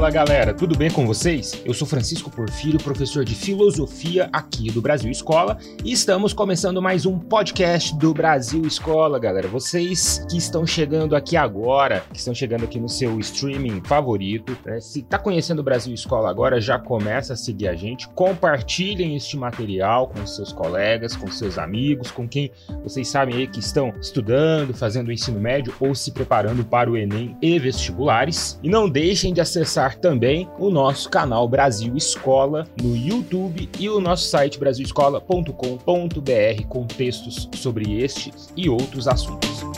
Fala galera, tudo bem com vocês? Eu sou Francisco Porfírio, professor de filosofia aqui do Brasil Escola e estamos começando mais um podcast do Brasil Escola, galera. Vocês que estão chegando aqui agora, que estão chegando aqui no seu streaming favorito, né? se tá conhecendo o Brasil Escola agora, já começa a seguir a gente, compartilhem este material com seus colegas, com seus amigos, com quem vocês sabem aí que estão estudando, fazendo o ensino médio ou se preparando para o Enem e vestibulares. E não deixem de acessar também o nosso canal Brasil Escola no YouTube e o nosso site brasilescola.com.br com textos sobre estes e outros assuntos.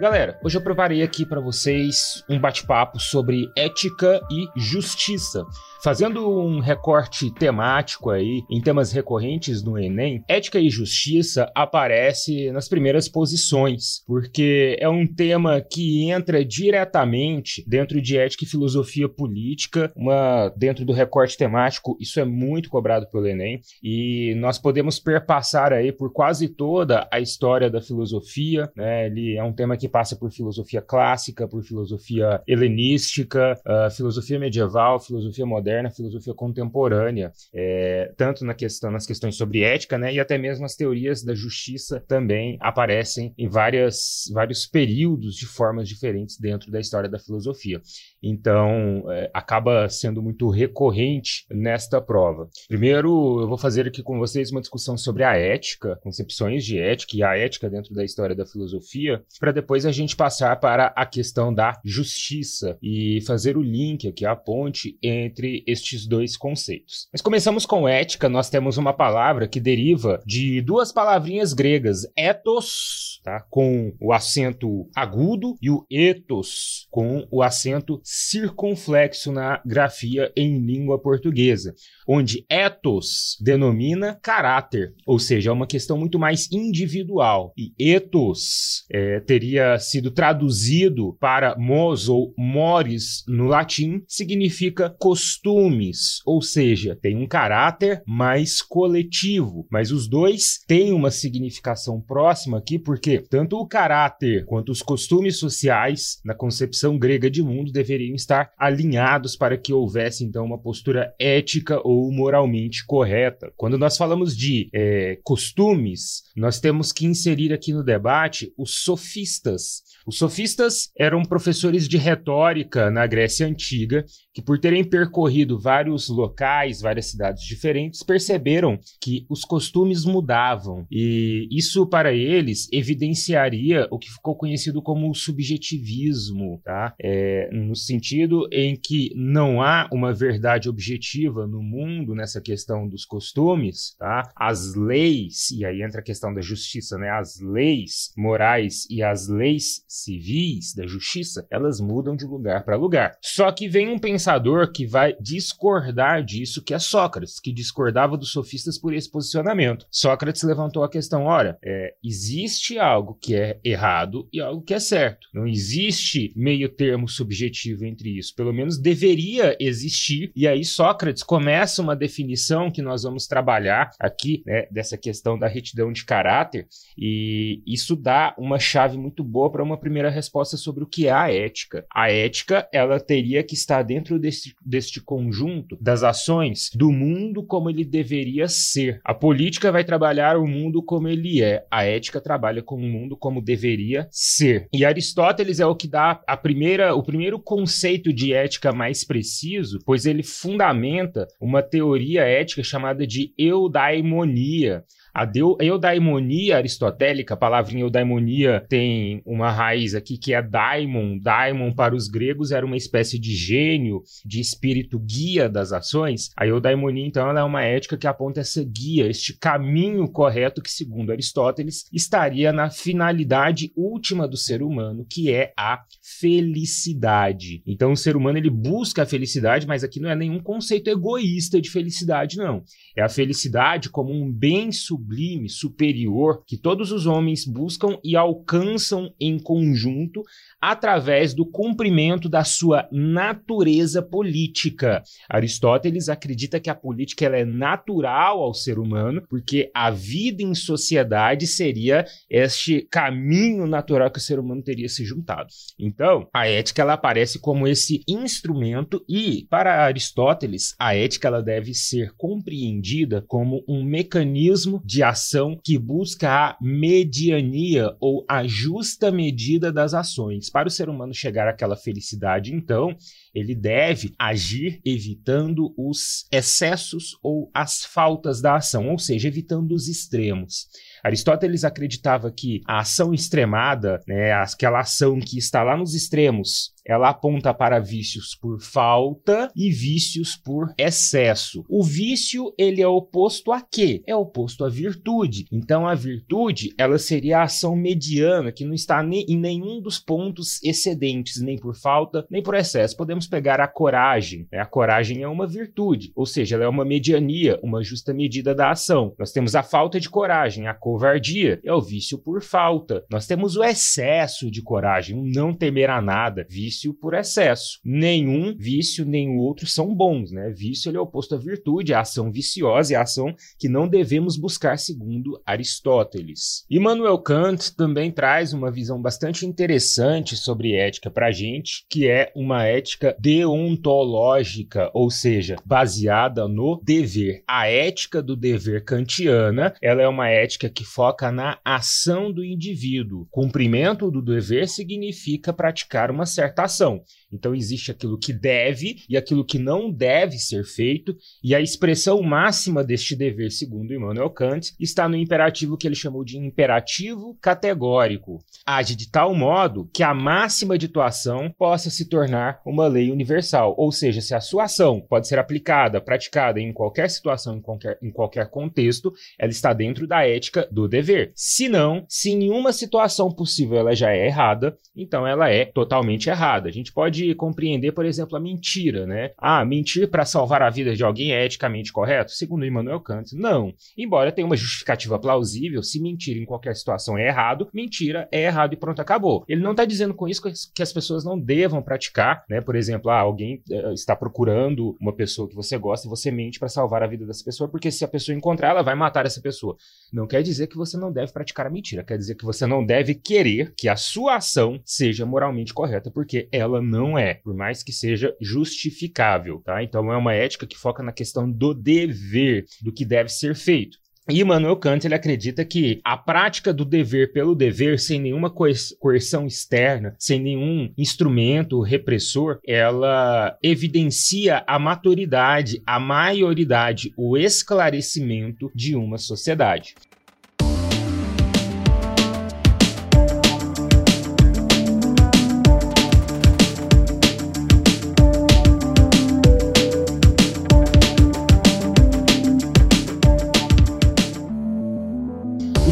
Galera, hoje eu preparei aqui para vocês um bate-papo sobre ética e justiça. Fazendo um recorte temático aí em temas recorrentes no Enem, ética e justiça aparece nas primeiras posições, porque é um tema que entra diretamente dentro de ética e filosofia política, uma dentro do recorte temático, isso é muito cobrado pelo Enem, e nós podemos perpassar aí por quase toda a história da filosofia, né? Ele é um tema que passa por filosofia clássica, por filosofia helenística, uh, filosofia medieval, filosofia moderna filosofia contemporânea, é, tanto na questão, nas questões sobre ética, né, e até mesmo as teorias da justiça também aparecem em várias, vários períodos de formas diferentes dentro da história da filosofia. Então, é, acaba sendo muito recorrente nesta prova. Primeiro, eu vou fazer aqui com vocês uma discussão sobre a ética, concepções de ética e a ética dentro da história da filosofia, para depois a gente passar para a questão da justiça e fazer o link aqui, a ponte entre estes dois conceitos. Mas começamos com ética, nós temos uma palavra que deriva de duas palavrinhas gregas, ethos, tá? com o acento agudo, e o ethos, com o acento circunflexo na grafia em língua portuguesa, onde ethos denomina caráter, ou seja, é uma questão muito mais individual, e ethos é, teria sido traduzido para mos ou mores no latim, significa costumes, ou seja, tem um caráter mais coletivo, mas os dois têm uma significação próxima aqui, porque tanto o caráter quanto os costumes sociais, na concepção grega de mundo, deveriam estar alinhados para que houvesse então uma postura ética ou moralmente correta. Quando nós falamos de é, costumes, nós temos que inserir aqui no debate os sofistas. Os sofistas eram professores de retórica na Grécia Antiga que, por terem percorrido vários locais, várias cidades diferentes, perceberam que os costumes mudavam. E isso, para eles, evidenciaria o que ficou conhecido como o subjetivismo, tá? É, no sentido em que não há uma verdade objetiva no mundo nessa questão dos costumes, tá? As leis, e aí entra a questão da justiça, né? As leis morais e as leis civis da justiça, elas mudam de lugar para lugar. Só que vem um pensador que vai discordar disso, que é Sócrates, que discordava dos sofistas por esse posicionamento. Sócrates levantou a questão: olha, é, existe algo que é errado e algo que é certo. Não existe meio termo subjetivo entre isso. Pelo menos deveria existir. E aí Sócrates começa uma definição que nós vamos trabalhar aqui, né, dessa questão da retidão de caráter, e isso dá uma chave muito boa para uma primeira resposta sobre o que é a ética. A ética, ela teria que estar dentro deste, deste conjunto das ações do mundo como ele deveria ser. A política vai trabalhar o mundo como ele é. A ética trabalha com o mundo como deveria ser. E Aristóteles é o que dá a primeira, o primeiro conceito de ética mais preciso, pois ele fundamenta uma teoria ética chamada de eudaimonia, a eudaimonia aristotélica, a palavrinha eudaimonia tem uma raiz aqui que é daimon. Daimon para os gregos era uma espécie de gênio, de espírito guia das ações. A eudaimonia, então, é uma ética que aponta essa guia, este caminho correto que, segundo Aristóteles, estaria na finalidade última do ser humano, que é a felicidade. Então, o ser humano ele busca a felicidade, mas aqui não é nenhum conceito egoísta de felicidade, não. É a felicidade como um bem sublime sublime, superior, que todos os homens buscam e alcançam em conjunto através do cumprimento da sua natureza política. Aristóteles acredita que a política ela é natural ao ser humano, porque a vida em sociedade seria este caminho natural que o ser humano teria se juntado. Então, a ética ela aparece como esse instrumento e, para Aristóteles, a ética ela deve ser compreendida como um mecanismo de ação que busca a mediania ou a justa medida das ações. Para o ser humano chegar àquela felicidade, então, ele deve agir evitando os excessos ou as faltas da ação, ou seja, evitando os extremos. Aristóteles acreditava que a ação extremada, né, aquela ação que está lá nos extremos, ela aponta para vícios por falta e vícios por excesso. O vício, ele é oposto a quê? É oposto à virtude. Então a virtude, ela seria a ação mediana, que não está em nenhum dos pontos excedentes, nem por falta, nem por excesso. Podemos pegar a coragem. Né? A coragem é uma virtude, ou seja, ela é uma mediania, uma justa medida da ação. Nós temos a falta de coragem, a covardia, é o vício por falta. Nós temos o excesso de coragem, o não temer a nada, vício por excesso. Nenhum vício nem o outro são bons, né? Vício é oposto à virtude, a ação viciosa e a ação que não devemos buscar segundo Aristóteles. Immanuel Kant também traz uma visão bastante interessante sobre ética para a gente, que é uma ética deontológica, ou seja, baseada no dever. A ética do dever kantiana, ela é uma ética que foca na ação do indivíduo. Cumprimento do dever significa praticar uma certa ação. Então existe aquilo que deve e aquilo que não deve ser feito, e a expressão máxima deste dever, segundo Immanuel Kant, está no imperativo que ele chamou de imperativo categórico. Age de tal modo que a máxima de tua ação possa se tornar uma lei universal, ou seja, se a sua ação pode ser aplicada, praticada em qualquer situação, em qualquer, em qualquer contexto, ela está dentro da ética do dever. Se não, se em nenhuma situação possível ela já é errada, então ela é totalmente errada. A gente pode pode compreender, por exemplo, a mentira, né? Ah, mentir para salvar a vida de alguém é eticamente correto? Segundo Immanuel Kant, não. Embora tenha uma justificativa plausível, se mentir em qualquer situação é errado, mentira é errado e pronto, acabou. Ele não está dizendo com isso que as pessoas não devam praticar, né? Por exemplo, ah, alguém uh, está procurando uma pessoa que você gosta e você mente para salvar a vida dessa pessoa, porque se a pessoa encontrar, ela vai matar essa pessoa. Não quer dizer que você não deve praticar a mentira, quer dizer que você não deve querer que a sua ação seja moralmente correta, porque ela não não é, por mais que seja justificável, tá? Então é uma ética que foca na questão do dever, do que deve ser feito. E Immanuel Kant ele acredita que a prática do dever pelo dever, sem nenhuma coerção externa, sem nenhum instrumento repressor, ela evidencia a maturidade, a maioridade, o esclarecimento de uma sociedade.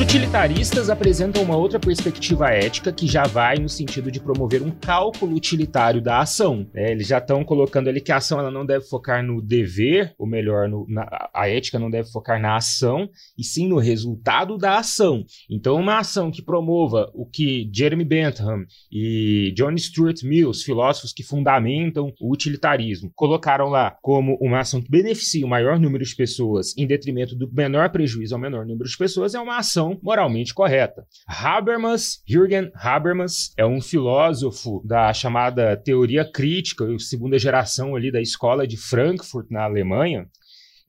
Utilitaristas apresentam uma outra perspectiva ética que já vai no sentido de promover um cálculo utilitário da ação. É, eles já estão colocando ali que a ação ela não deve focar no dever, ou melhor, no, na, a ética não deve focar na ação, e sim no resultado da ação. Então, uma ação que promova o que Jeremy Bentham e John Stuart Mill, filósofos que fundamentam o utilitarismo, colocaram lá como uma ação que beneficia o maior número de pessoas em detrimento do menor prejuízo ao menor número de pessoas, é uma ação moral moralmente correta. Habermas, Jürgen Habermas, é um filósofo da chamada teoria crítica, segunda geração ali da escola de Frankfurt, na Alemanha,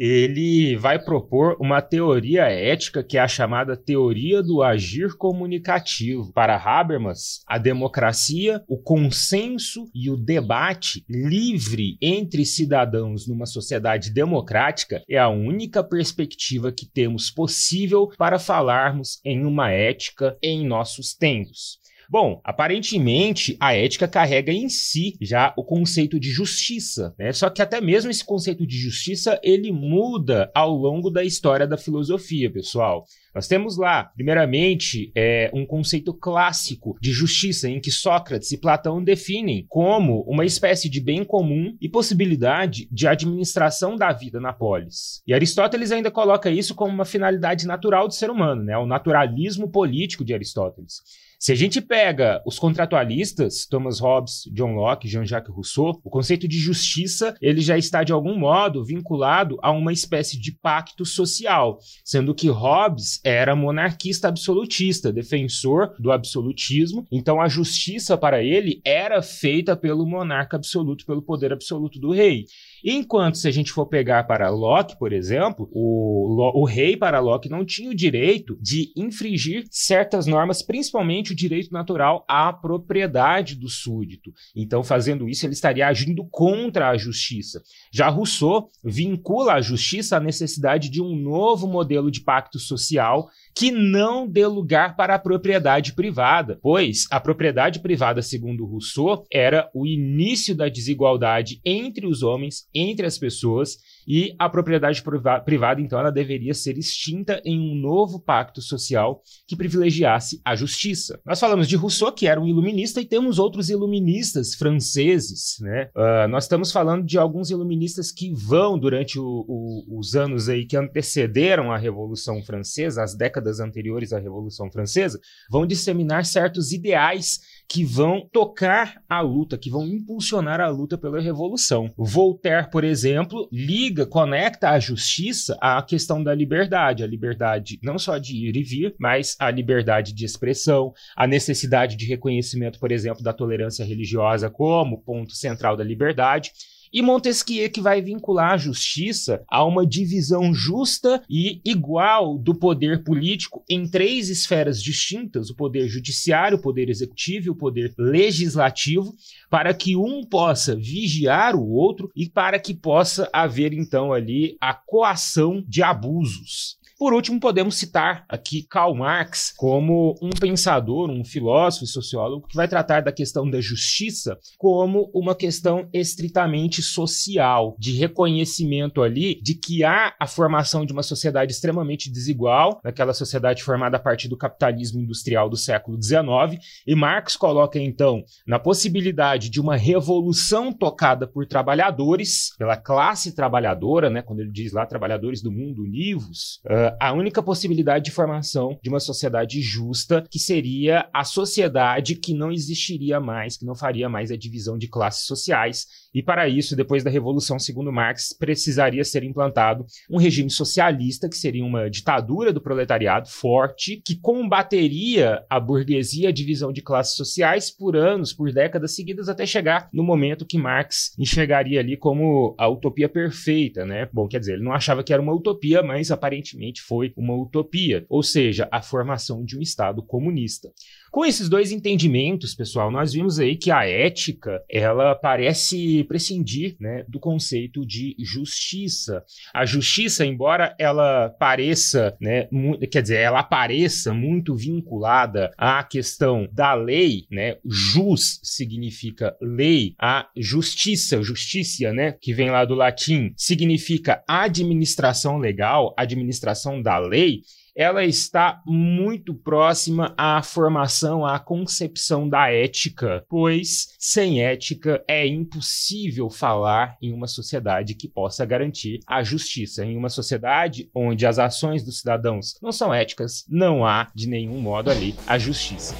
ele vai propor uma teoria ética que é a chamada teoria do agir comunicativo. Para Habermas, a democracia, o consenso e o debate livre entre cidadãos numa sociedade democrática é a única perspectiva que temos possível para falarmos em uma ética em nossos tempos. Bom, aparentemente a ética carrega em si já o conceito de justiça, né? Só que até mesmo esse conceito de justiça ele muda ao longo da história da filosofia, pessoal. Nós temos lá, primeiramente, é, um conceito clássico de justiça em que Sócrates e Platão definem como uma espécie de bem comum e possibilidade de administração da vida na polis. E Aristóteles ainda coloca isso como uma finalidade natural do ser humano, né? o naturalismo político de Aristóteles. Se a gente pega os contratualistas, Thomas Hobbes, John Locke, Jean-Jacques Rousseau, o conceito de justiça, ele já está de algum modo vinculado a uma espécie de pacto social, sendo que Hobbes era monarquista absolutista, defensor do absolutismo, então a justiça para ele era feita pelo monarca absoluto, pelo poder absoluto do rei. Enquanto, se a gente for pegar para Locke, por exemplo, o, o rei para Locke não tinha o direito de infringir certas normas, principalmente o direito natural à propriedade do súdito. Então, fazendo isso, ele estaria agindo contra a justiça. Já Rousseau vincula a justiça à necessidade de um novo modelo de pacto social que não dê lugar para a propriedade privada, pois a propriedade privada, segundo Rousseau, era o início da desigualdade entre os homens, entre as pessoas, e a propriedade privada, então, ela deveria ser extinta em um novo pacto social que privilegiasse a justiça. Nós falamos de Rousseau, que era um iluminista, e temos outros iluministas franceses, né? Uh, nós estamos falando de alguns iluministas que vão, durante o, o, os anos aí que antecederam a Revolução Francesa, as décadas anteriores à Revolução Francesa, vão disseminar certos ideais que vão tocar a luta, que vão impulsionar a luta pela revolução. Voltaire, por exemplo, liga, conecta a justiça à questão da liberdade, a liberdade não só de ir e vir, mas a liberdade de expressão, a necessidade de reconhecimento, por exemplo, da tolerância religiosa como ponto central da liberdade e Montesquieu que vai vincular a justiça a uma divisão justa e igual do poder político em três esferas distintas: o poder judiciário, o poder executivo e o poder legislativo, para que um possa vigiar o outro e para que possa haver então ali a coação de abusos. Por último, podemos citar aqui Karl Marx como um pensador, um filósofo e sociólogo que vai tratar da questão da justiça como uma questão estritamente social, de reconhecimento ali de que há a formação de uma sociedade extremamente desigual, naquela sociedade formada a partir do capitalismo industrial do século XIX, e Marx coloca então na possibilidade de uma revolução tocada por trabalhadores, pela classe trabalhadora, né, quando ele diz lá trabalhadores do mundo univos, a única possibilidade de formação de uma sociedade justa, que seria a sociedade que não existiria mais, que não faria mais a divisão de classes sociais. E para isso, depois da Revolução, segundo Marx, precisaria ser implantado um regime socialista, que seria uma ditadura do proletariado forte, que combateria a burguesia, a divisão de classes sociais por anos, por décadas seguidas, até chegar no momento que Marx enxergaria ali como a utopia perfeita, né? Bom, quer dizer, ele não achava que era uma utopia, mas aparentemente foi uma utopia, ou seja, a formação de um Estado comunista. Com esses dois entendimentos, pessoal, nós vimos aí que a ética, ela parece prescindir, né, do conceito de justiça. A justiça, embora ela pareça, né, quer dizer, ela apareça muito vinculada à questão da lei, né, jus significa lei, a justiça, justiça, né, que vem lá do latim, significa administração legal, administração da lei, ela está muito próxima à formação, à concepção da ética, pois sem ética é impossível falar em uma sociedade que possa garantir a justiça. Em uma sociedade onde as ações dos cidadãos não são éticas, não há de nenhum modo ali a justiça.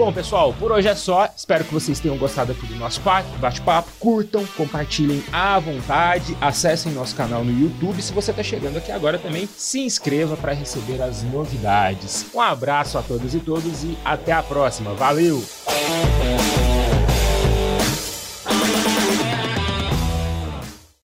Bom, pessoal, por hoje é só. Espero que vocês tenham gostado aqui do nosso bate-papo. Curtam, compartilhem à vontade, acessem nosso canal no YouTube. Se você está chegando aqui agora também, se inscreva para receber as novidades. Um abraço a todos e todas e até a próxima. Valeu!